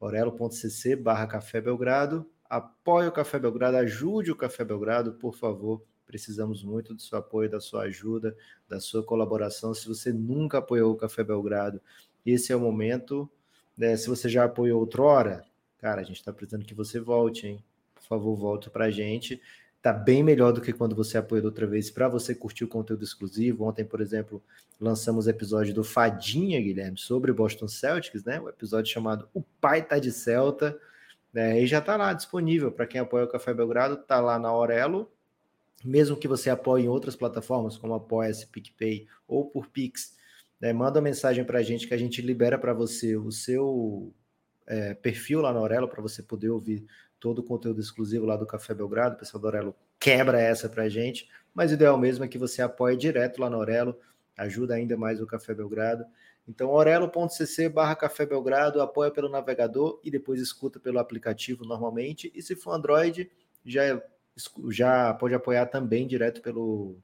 orelo.cc barra Café Belgrado. Apoie o Café Belgrado, ajude o Café Belgrado, por favor. Precisamos muito do seu apoio, da sua ajuda, da sua colaboração. Se você nunca apoiou o Café Belgrado, esse é o momento. Né? Se você já apoiou outrora, cara, a gente está precisando que você volte, hein? Por favor, volte para a gente tá bem melhor do que quando você apoiou outra vez para você curtir o conteúdo exclusivo. Ontem, por exemplo, lançamos episódio do Fadinha, Guilherme, sobre o Boston Celtics, né? O episódio chamado O Pai Tá de Celta. Né? E já tá lá disponível para quem apoia o Café Belgrado, tá lá na Aurelo. Mesmo que você apoie em outras plataformas, como Apoia-se, PicPay ou por Pix, né? manda uma mensagem para a gente que a gente libera para você o seu é, perfil lá na Aurelo para você poder ouvir todo o conteúdo exclusivo lá do Café Belgrado. O pessoal do Aurelo quebra essa para a gente, mas o ideal mesmo é que você apoie direto lá no Aurelo, ajuda ainda mais o Café Belgrado. Então, orelo.cc barra Café Belgrado, apoia pelo navegador e depois escuta pelo aplicativo normalmente. E se for Android, já, já pode apoiar também direto pelo,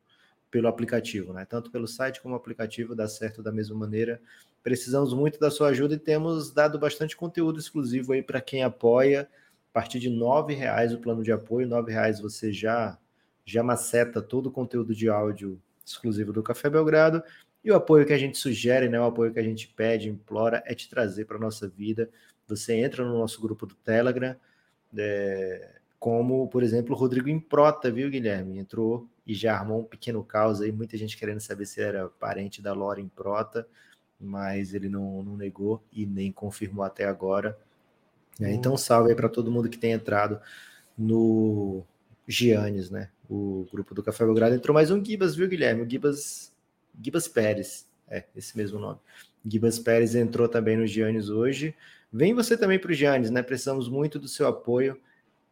pelo aplicativo, né? Tanto pelo site como aplicativo, dá certo da mesma maneira. Precisamos muito da sua ajuda e temos dado bastante conteúdo exclusivo aí para quem apoia partir de R$ reais o plano de apoio, R$ reais você já já maceta todo o conteúdo de áudio exclusivo do Café Belgrado. E o apoio que a gente sugere, né, o apoio que a gente pede, implora, é te trazer para a nossa vida. Você entra no nosso grupo do Telegram, é, como, por exemplo, o Rodrigo Improta, viu, Guilherme? Entrou e já armou um pequeno caos aí, muita gente querendo saber se era parente da Lora Improta, mas ele não, não negou e nem confirmou até agora. É, então, salve aí para todo mundo que tem entrado no Giannis, né? O grupo do Café Belgrado. Entrou mais um Gibas, viu, Guilherme? O Gibas, Gibas Pérez. É, esse mesmo nome. Gibas Pérez entrou também no Giannis hoje. Vem você também para o Giannis, né? Precisamos muito do seu apoio.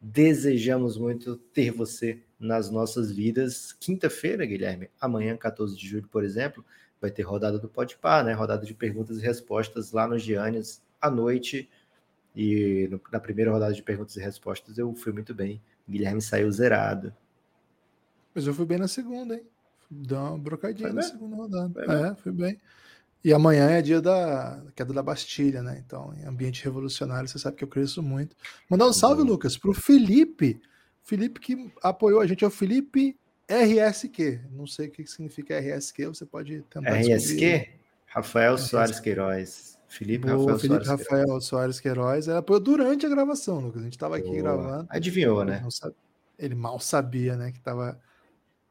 Desejamos muito ter você nas nossas vidas. Quinta-feira, Guilherme, amanhã, 14 de julho, por exemplo, vai ter rodada do Podpar, né? Rodada de perguntas e respostas lá no Giannis à noite e no, na primeira rodada de perguntas e respostas eu fui muito bem. Guilherme saiu zerado. Mas eu fui bem na segunda, hein? Deu uma brocadinha na segunda rodada. Foi é, fui bem. E amanhã é dia da queda da Bastilha, né? Então, em ambiente revolucionário, você sabe que eu cresço muito. Mandar um salve, Bom. Lucas, pro Felipe. Felipe que apoiou a gente, é o Felipe RSQ. Não sei o que significa RSQ, você pode tentar RSQ? Descobrir. Rafael. Soares Queiroz. Felipe Rafael Felipe Soares Rafael Queiroz. Soares Queiroz. Apoiou durante a gravação, Lucas. A gente estava aqui gravando. Adivinhou, né? Ele mal sabia, né? Que estava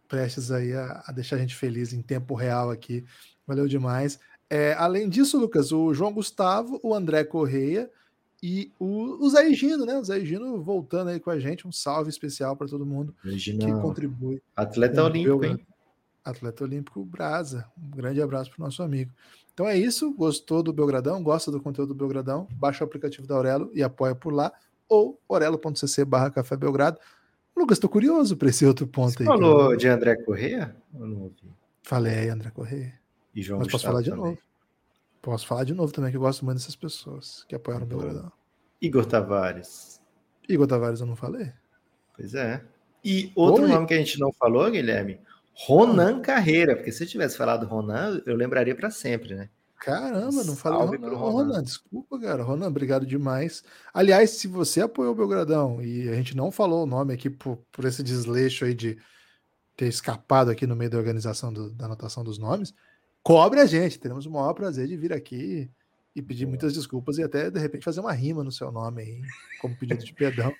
prestes aí a, a, deixar a gente feliz em tempo real aqui. Valeu demais. É, além disso, Lucas, o João Gustavo, o André Correia e o, o Zé Gino, né? O Zé Gino voltando aí com a gente. Um salve especial para todo mundo que contribui. Atleta olímpico, hein? Atleta olímpico Brasa. Um grande abraço para o nosso amigo. Então é isso. Gostou do Belgradão? Gosta do conteúdo do Belgradão? Baixa o aplicativo da Aurelo e apoia por lá. Ou orelo.cc barra Café Belgrado. Lucas, estou curioso para esse outro ponto Você aí. falou de André Corrêa? Eu não ouvi. Falei, André Corrêa. E João Mas posso falar de também. novo. Posso falar de novo também, que eu gosto muito dessas pessoas que apoiaram o Belgradão. Igor Tavares. Igor Tavares eu não falei? Pois é. E outro Oi. nome que a gente não falou, Guilherme, Ronan Carreira, porque se eu tivesse falado Ronan, eu lembraria para sempre, né? Caramba, não falei Ronan. Ronan. Ronan. Desculpa, cara. Ronan, obrigado demais. Aliás, se você apoiou o Belgradão e a gente não falou o nome aqui por, por esse desleixo aí de ter escapado aqui no meio da organização do, da anotação dos nomes, cobre a gente. Teremos o maior prazer de vir aqui e pedir muitas desculpas e até, de repente, fazer uma rima no seu nome aí, como pedido de perdão.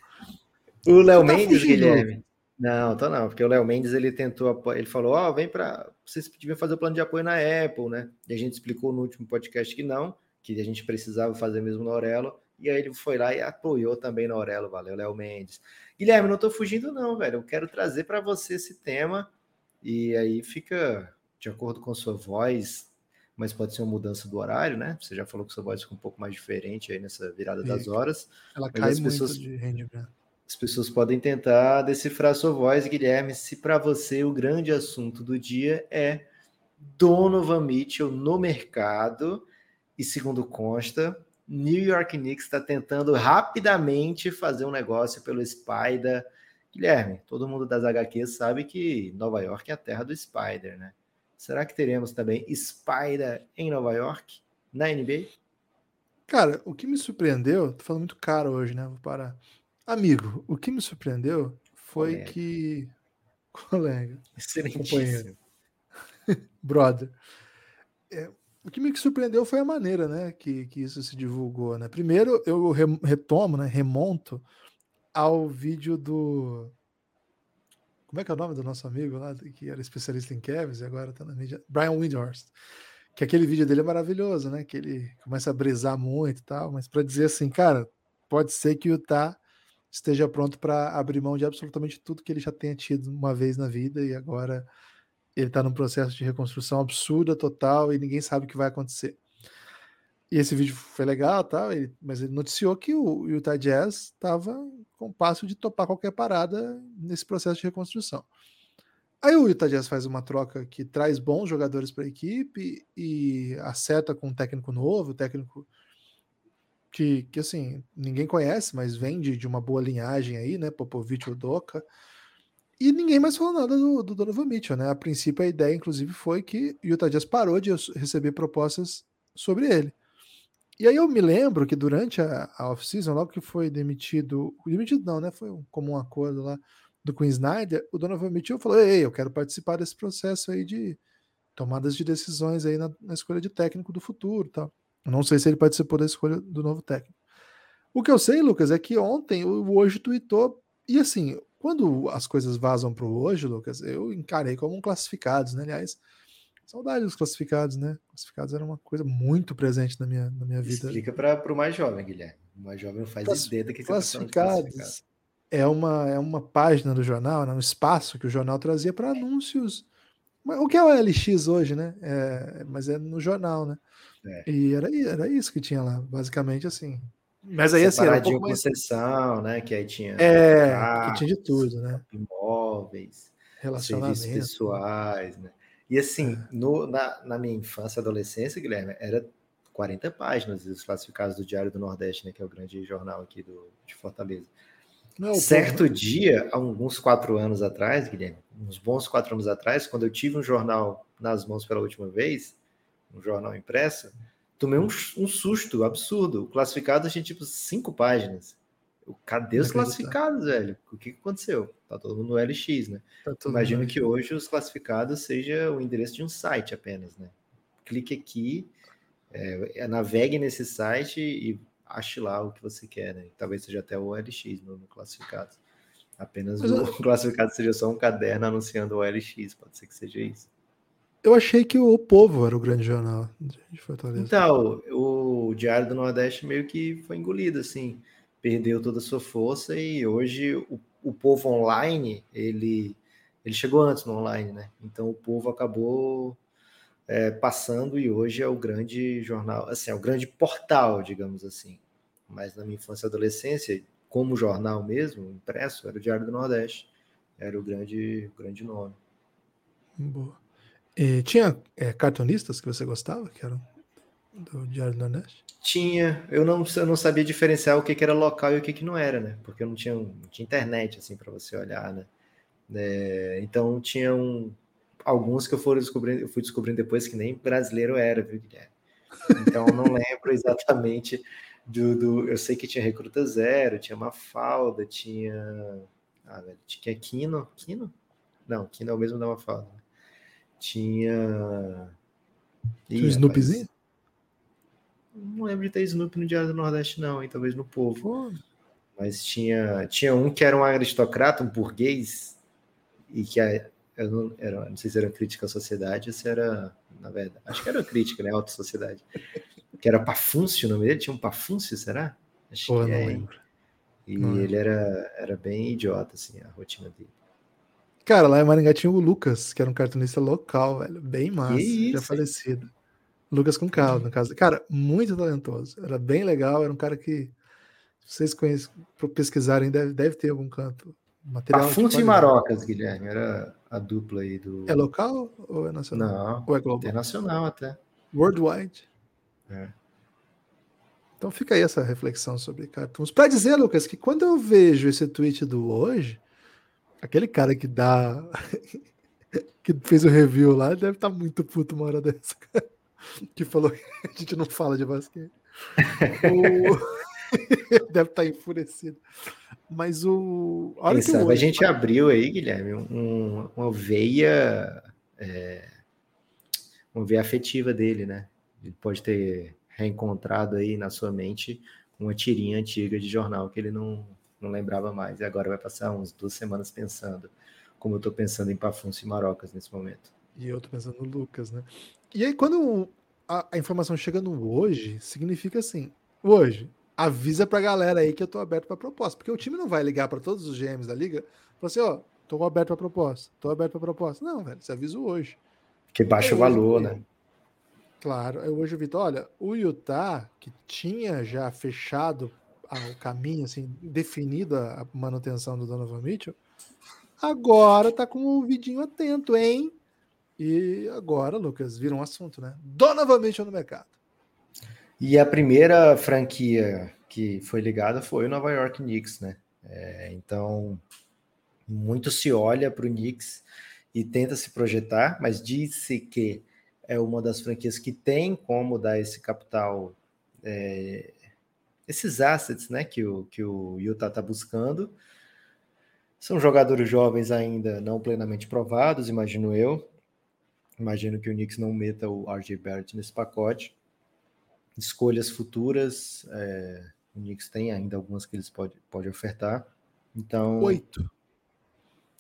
o Léo tá Mendes, fugindo. Guilherme. Não, tô não, porque o Léo Mendes ele tentou, ele falou, ó, oh, vem para, vocês deviam fazer o plano de apoio na Apple, né? E a gente explicou no último podcast que não, que a gente precisava fazer mesmo na Aurelo, e aí ele foi lá e apoiou também na Aurelo, valeu, Léo Mendes. Guilherme, não tô fugindo não, velho, eu quero trazer para você esse tema, e aí fica de acordo com a sua voz, mas pode ser uma mudança do horário, né? Você já falou que sua voz fica um pouco mais diferente aí nessa virada das horas. Ela cai muito pessoas... de rendimento as pessoas podem tentar decifrar sua voz, Guilherme, se para você o grande assunto do dia é Donovan Mitchell no mercado. E segundo consta, New York Knicks está tentando rapidamente fazer um negócio pelo Spider, Guilherme, todo mundo das HQs sabe que Nova York é a terra do Spider, né? Será que teremos também Spider em Nova York, na NBA? Cara, o que me surpreendeu, tô falando muito caro hoje, né? Vou parar. Amigo, o que me surpreendeu foi colega. que. Colega. Excelentíssimo. Brother. É, o que me surpreendeu foi a maneira, né, que, que isso se divulgou, né? Primeiro, eu retomo, né, remonto ao vídeo do como é que é o nome do nosso amigo lá, que era especialista em Kevs e agora tá na mídia? Brian Windhorst. Que aquele vídeo dele é maravilhoso, né? Que ele começa a brisar muito e tal, mas para dizer assim, cara, pode ser que o Utah esteja pronto para abrir mão de absolutamente tudo que ele já tenha tido uma vez na vida e agora ele está num processo de reconstrução absurda, total, e ninguém sabe o que vai acontecer. E esse vídeo foi legal, tá? Ele, mas ele noticiou que o Utah Jazz estava com passo de topar qualquer parada nesse processo de reconstrução. Aí o Utah Jazz faz uma troca que traz bons jogadores para a equipe e acerta com um técnico novo, técnico que, que assim, ninguém conhece, mas vem de, uma boa linhagem aí, né? Popovich Doka. E ninguém mais falou nada do, do Donovan Mitchell, né? A princípio, a ideia, inclusive, foi que Utah Jazz parou de receber propostas sobre ele. E aí eu me lembro que durante a, a off-season, logo que foi demitido, demitido não, né? Foi um comum acordo lá do Queen Snyder, o Donovan Mitchell falou: Ei, eu quero participar desse processo aí de tomadas de decisões aí na, na escolha de técnico do futuro tal. Não sei se ele participou da escolha do novo técnico. O que eu sei, Lucas, é que ontem o Hoje tweetou, e assim, quando as coisas vazam para o hoje, Lucas, eu encarei como um classificados, né? Aliás, saudade dos classificados, né? Classificados era uma coisa muito presente na minha, na minha vida. Explica para o mais jovem, Guilherme. O mais jovem não faz Class, ideia do que classificados você é uma é uma página do jornal, né? um espaço que o jornal trazia para anúncios. O que é o LX hoje, né? É, mas é no jornal, né? É. E era, era isso que tinha lá, basicamente assim. Mas aí assim, era um pouco mais... concessão, né? Que aí tinha. É, carros, que tinha de tudo, né? Imóveis, serviços pessoais, né? E assim, é. no, na, na minha infância e adolescência, Guilherme, era 40 páginas os classificados do Diário do Nordeste, né? Que é o grande jornal aqui do, de Fortaleza. Não, certo dia, há alguns quatro anos atrás, Guilherme, uns bons quatro anos atrás, quando eu tive um jornal nas mãos pela última vez, um jornal impresso, tomei um, um susto absurdo. O classificado tinha tipo cinco páginas. Cadê os classificados, velho? O que, aconteceu? Tá todo mundo no LX, né? Tá Imagino que hoje os classificados seja o endereço de um site apenas, né? Clique aqui, é, é, navegue nesse site e ache lá o que você quer, né? Talvez seja até o LX no, no classificado. Apenas Mas o eu... classificado seja só um caderno anunciando o LX, pode ser que seja isso. Eu achei que o Povo era o grande jornal de Fortaleza. Então, o Diário do Nordeste meio que foi engolido, assim, perdeu toda a sua força e hoje o, o Povo Online, ele, ele chegou antes no online, né? Então o Povo acabou é, passando e hoje é o grande jornal, assim, é o grande portal, digamos assim. Mas na minha infância e adolescência, como jornal mesmo, impresso, era o Diário do Nordeste. Era o grande, o grande nome. Boa. E tinha é, cartunistas que você gostava, que eram do Diário do Nordeste? Tinha. Eu não, eu não sabia diferenciar o que, que era local e o que, que não era, né? Porque eu não tinha, não tinha internet, assim, para você olhar, né? É, então, tinham alguns que eu, fui descobrindo, eu fui descobrindo depois que nem brasileiro era, viu, Guilherme? Então, eu não lembro exatamente do, do... Eu sei que tinha Recruta Zero, tinha Mafalda, tinha... Ah, velho, tinha Kino. Kino? Não, Kino é o mesmo da Mafalda. Tinha. Tinha o Snoopzinho? Não lembro de ter Snoopy no Diário do Nordeste, não, hein? Talvez no Povo. Mas tinha, tinha um que era um aristocrata, um burguês, e que a, eu não, era, não sei se era crítica à sociedade ou se era, na verdade, acho que era crítica, né? Alta sociedade. que era Pafúncio, o nome dele tinha um Pafúncio, será? Acho Pô, que não é. lembro. E não ele era, era bem idiota, assim, a rotina dele. Cara, lá em Maringá tinha o Lucas, que era um cartunista local, velho. Bem massa, já falecido. Lucas com carro, no caso. Cara, muito talentoso. Era bem legal, era um cara que, se vocês conhecem, pesquisarem, deve, deve ter algum canto. Material Afonso e Marocas, Guilherme, era a dupla aí do. É local ou é nacional? Não, ou é global? Internacional até. Worldwide. É. Então fica aí essa reflexão sobre cartoons. Para dizer, Lucas, que quando eu vejo esse tweet do hoje, Aquele cara que dá. que fez o review lá, deve estar tá muito puto uma hora dessa, cara. Que falou que a gente não fala de basquete. o... deve estar tá enfurecido. Mas o. Olha que sabe, a gente abriu aí, Guilherme, um, uma veia. É, uma veia afetiva dele, né? Ele pode ter reencontrado aí na sua mente uma tirinha antiga de jornal que ele não, não lembrava mais. E agora vai passar uns duas semanas pensando, como eu estou pensando em Pafunço e Marocas nesse momento. E eu estou pensando no Lucas, né? E aí, quando a, a, informação chega no hoje, significa assim: hoje, avisa pra galera aí que eu tô aberto para proposta. Porque o time não vai ligar para todos os GMs da liga e falar assim: ó, tô aberto para proposta, tô aberto para proposta. Não, velho, você avisa hoje. Que baixa o valor, né? Claro, eu hoje vi, olha, o Utah, que tinha já fechado o caminho, assim, definido a manutenção do Donovan Mitchell, agora tá com o vidinho atento, hein? E agora, Lucas, vira um assunto, né? Donovan Mitchell no mercado. E a primeira franquia que foi ligada foi o Nova York Knicks, né? É, então, muito se olha para o Knicks e tenta se projetar, mas disse que é uma das franquias que tem como dar esse capital, é, esses assets né, que, o, que o Utah está buscando. São jogadores jovens ainda não plenamente provados, imagino eu. Imagino que o Knicks não meta o RJ Barrett nesse pacote. Escolhas futuras, é, o Knicks tem ainda algumas que eles podem pode ofertar. Então, oito.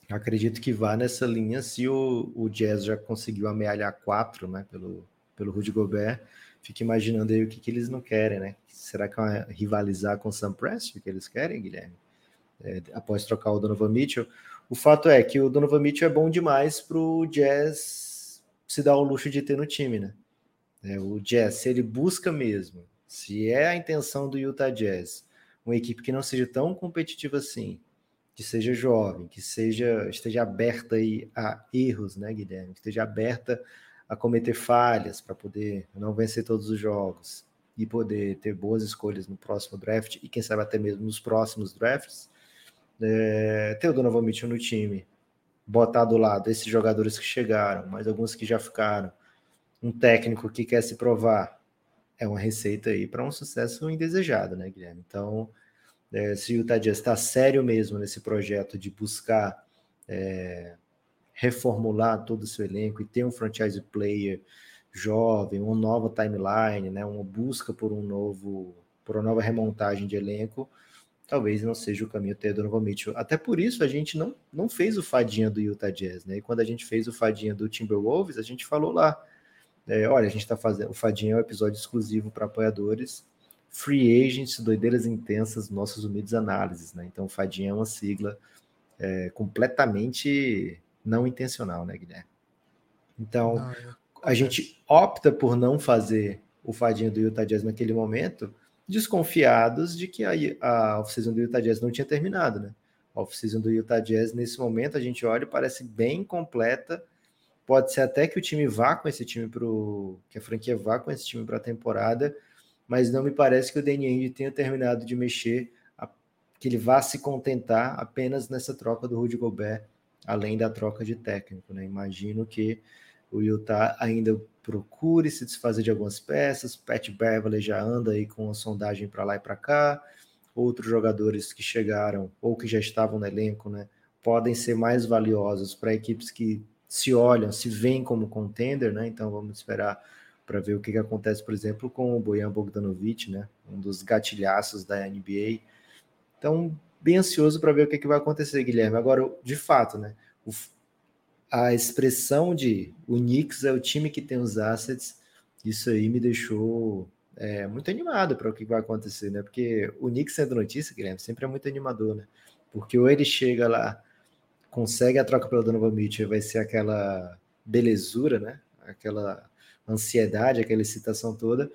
Acredito que vá nessa linha se o, o Jazz já conseguiu amealhar quatro, né, pelo, pelo Rudy Gobert. Fico imaginando aí o que, que eles não querem, né? Será que é rivalizar com o Sam Prest que eles querem, Guilherme? É, após trocar o Donovan Mitchell. O fato é que o Donovan Mitchell é bom demais para o Jazz se dar o luxo de ter no time, né? É, o Jazz, se ele busca mesmo, se é a intenção do Utah Jazz, uma equipe que não seja tão competitiva assim, que seja jovem, que seja esteja aberta aí a erros, né, Guilherme? Que esteja aberta a cometer falhas para poder não vencer todos os jogos e poder ter boas escolhas no próximo draft e quem sabe até mesmo nos próximos drafts. É, ter o Donovan Mitchell no time, botar do lado esses jogadores que chegaram, mas alguns que já ficaram, um técnico que quer se provar, é uma receita aí para um sucesso indesejado, né, Guilherme? Então, é, se o Utah Jazz está sério mesmo nesse projeto de buscar é, reformular todo o seu elenco e ter um franchise player jovem, uma nova timeline, né, uma busca por um novo, por uma nova remontagem de elenco, talvez não seja o caminho ter Donovan Mitchell. Até por isso a gente não, não fez o fadinha do Utah Jazz, né? E quando a gente fez o fadinha do Timberwolves, a gente falou lá, é, olha, a gente está fazendo o fadinha é um episódio exclusivo para apoiadores Free Agents, Doideiras Intensas, Nossas Humildes Análises, né? Então, Fadinha é uma sigla é, completamente não intencional, né, Guilherme? Então, não, a gente opta por não fazer o Fadinha do Utah Jazz naquele momento, desconfiados de que a, a off-season do Utah Jazz não tinha terminado, né? A off-season do Utah Jazz, nesse momento, a gente olha e parece bem completa. Pode ser até que o time vá com esse time para que a franquia vá com esse time para a temporada, mas não me parece que o Danny tenha terminado de mexer, que ele vá se contentar apenas nessa troca do Rudy Gobert, além da troca de técnico. Né? Imagino que o Utah ainda procure se desfazer de algumas peças, Pat Beverly já anda aí com a sondagem para lá e para cá, outros jogadores que chegaram ou que já estavam no elenco, né, podem ser mais valiosos para equipes que se olham, se veem como contender, né? Então vamos esperar para ver o que, que acontece, por exemplo, com o Bojan Bogdanovic, né? Um dos gatilhaços da NBA. Então, bem ansioso para ver o que, que vai acontecer, Guilherme. Agora, de fato, né? O, a expressão de o Knicks é o time que tem os assets, isso aí me deixou é, muito animado para o que vai acontecer, né? Porque o Knicks sendo notícia, Guilherme, sempre é muito animador, né? Porque ou ele chega lá, consegue a troca pelo Donovan Mitchell, vai ser aquela belezura, né? Aquela ansiedade, aquela excitação toda.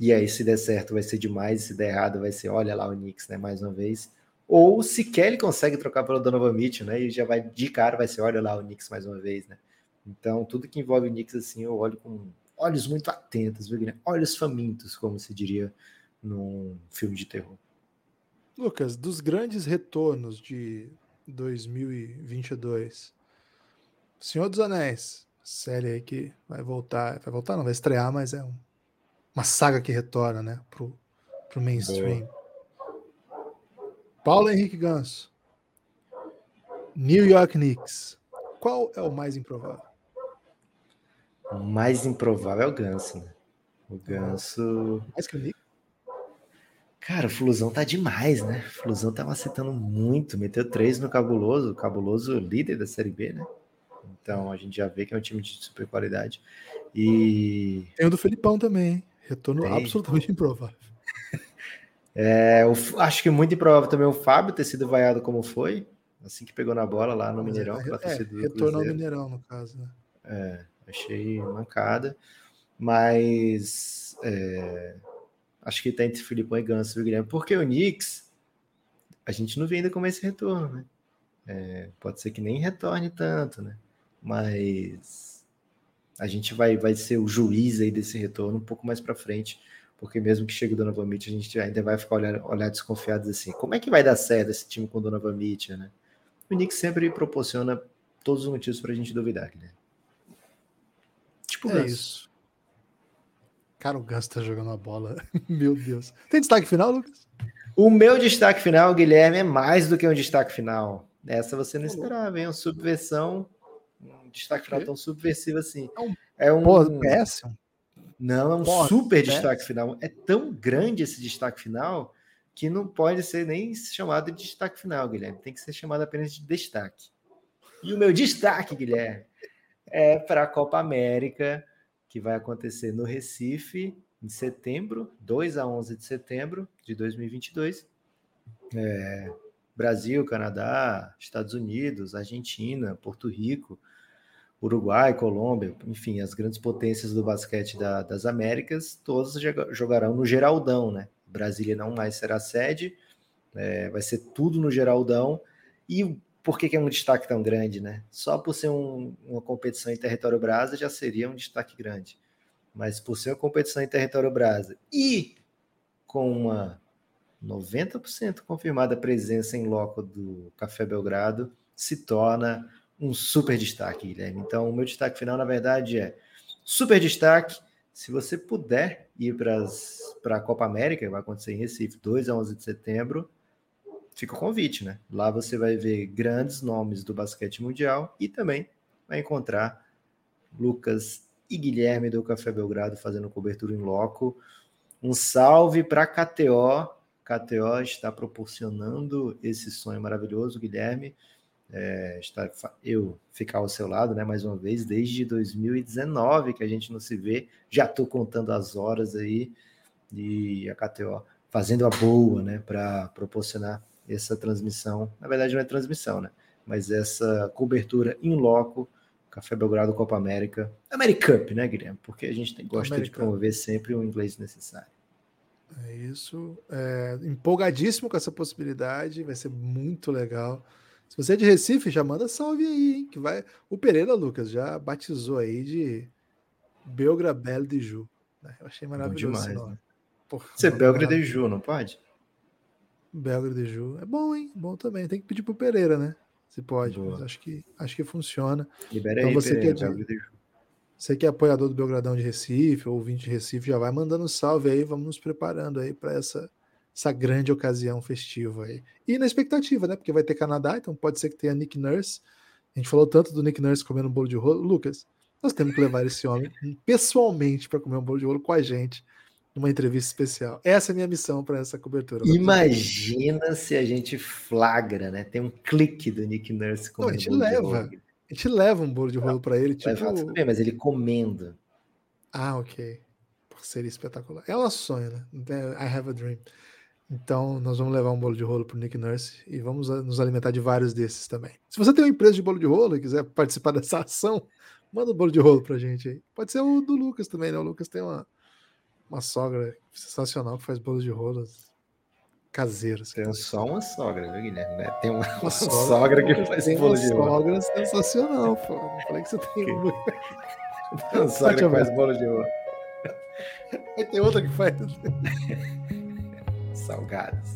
E aí, se der certo, vai ser demais, se der errado, vai ser, olha lá o Knicks, né, mais uma vez. Ou sequer ele consegue trocar pelo Donovan Mitchell, né, e já vai de cara, vai ser, olha lá o Knicks mais uma vez, né. Então, tudo que envolve o Knicks, assim, eu olho com olhos muito atentos, viu, Guilherme? Olhos famintos, como se diria num filme de terror. Lucas, dos grandes retornos de 2022. Senhor dos Anéis, série aí que vai voltar, vai voltar, não vai estrear, mas é um, uma saga que retorna, né, pro, pro mainstream. Boa. Paulo Henrique Ganso. New York Knicks. Qual é o mais improvável? O mais improvável é o Ganso, né? O Ganso. Mais que o Knicks? Cara, o Flusão tá demais, né? O Flusão tá macetando muito. Meteu três no Cabuloso. O Cabuloso líder da Série B, né? Então a gente já vê que é um time de super qualidade. E. Tem o do Felipão também, hein? Retorno Tem. absolutamente improvável. É, acho que muito improvável também o Fábio ter sido vaiado como foi, assim que pegou na bola lá no Mineirão. É, é, retornou ao Mineirão, no caso, né? É, achei mancada, mas é, acho que tá entre Filipão e Ganso, viu, Guilherme? Porque o Knicks, a gente não vê ainda como é esse retorno, né? É, pode ser que nem retorne tanto, né? Mas a gente vai, vai ser o juiz aí desse retorno um pouco mais para frente porque mesmo que chegue o Donovan Mitchell, a gente ainda vai ficar olhando, olhar desconfiados assim, como é que vai dar certo esse time com o Donovan Mitchell, né? O Nick sempre proporciona todos os motivos para a gente duvidar, né? Tipo é isso. Cara, o Gus tá jogando a bola. Meu Deus. Tem destaque final, Lucas? O meu destaque final, Guilherme, é mais do que um destaque final. Essa você não esperava, hein? Uma subversão, um destaque final tão subversivo assim. É um, é um péssimo. Não, é um super destaque final. É tão grande esse destaque final que não pode ser nem chamado de destaque final, Guilherme. Tem que ser chamado apenas de destaque. E o meu destaque, Guilherme, é para a Copa América, que vai acontecer no Recife, em setembro, 2 a 11 de setembro de 2022. É, Brasil, Canadá, Estados Unidos, Argentina, Porto Rico, Uruguai, Colômbia, enfim, as grandes potências do basquete da, das Américas, todas jogarão no Geraldão, né? Brasília não mais será sede, é, vai ser tudo no Geraldão. E por que, que, é um destaque tão grande, né? Só por ser um, uma competição em território brasa já seria um destaque grande. Mas por ser uma competição em território brasa e com uma 90% confirmada presença em loco do Café Belgrado, se torna um super destaque, Guilherme. Então, o meu destaque final, na verdade, é super destaque. Se você puder ir para a Copa América, que vai acontecer em Recife, 2 a 11 de setembro, fica o convite, né? Lá você vai ver grandes nomes do basquete mundial e também vai encontrar Lucas e Guilherme do Café Belgrado fazendo cobertura em loco. Um salve para KTO. KTO está proporcionando esse sonho maravilhoso, Guilherme é, estar, eu ficar ao seu lado, né? Mais uma vez, desde 2019 que a gente não se vê, já estou contando as horas aí e a KTO fazendo a boa, né? Para proporcionar essa transmissão. Na verdade, não é transmissão, né? Mas essa cobertura em loco, Café Belgrado Copa América, Americup, né, Guilherme? Porque a gente tem, gosta American. de promover sempre o inglês necessário. É isso. É, empolgadíssimo com essa possibilidade, vai ser muito legal. Se você é de Recife, já manda salve aí, hein? Que vai... O Pereira Lucas já batizou aí de Belgra Belo de Ju. Né? Eu achei maravilhoso. Bom demais, né? Porra, você é Belgra de Ju, não pode? Belgra de Ju. É bom, hein? Bom também. Tem que pedir pro Pereira, né? Se pode, acho que, acho que funciona. Libera então, aí, você Pereira, que é de, Você que é apoiador do Belgradão de Recife, ou ouvinte de Recife, já vai mandando salve aí, vamos nos preparando aí para essa essa grande ocasião festiva aí. E na expectativa, né? Porque vai ter Canadá, então pode ser que tenha Nick Nurse. A gente falou tanto do Nick Nurse comendo um bolo de rolo. Lucas, nós temos que levar esse homem pessoalmente para comer um bolo de rolo com a gente numa entrevista especial. Essa é a minha missão para essa cobertura. Imagina se a gente flagra, né? Tem um clique do Nick Nurse comendo Não, a gente leva. A gente leva um bolo de rolo para ele, tipo... Vai, mas ele comendo. Ah, ok. Seria espetacular. É o sonho, né? I have a dream. Então, nós vamos levar um bolo de rolo para o Nick Nurse e vamos nos alimentar de vários desses também. Se você tem uma empresa de bolo de rolo e quiser participar dessa ação, manda um bolo de rolo para a gente aí. Pode ser o do Lucas também, né? O Lucas tem uma, uma sogra sensacional que faz bolo de rolo caseiros. Tem só uma sogra, viu, Guilherme? Né? Tem uma, uma sogra, sogra, que faz bolo de rolo. sogra sensacional, pô. Não falei que você tem uma. Tem uma sogra que faz bolo de rolo. Aí tem outra que faz. salgadas.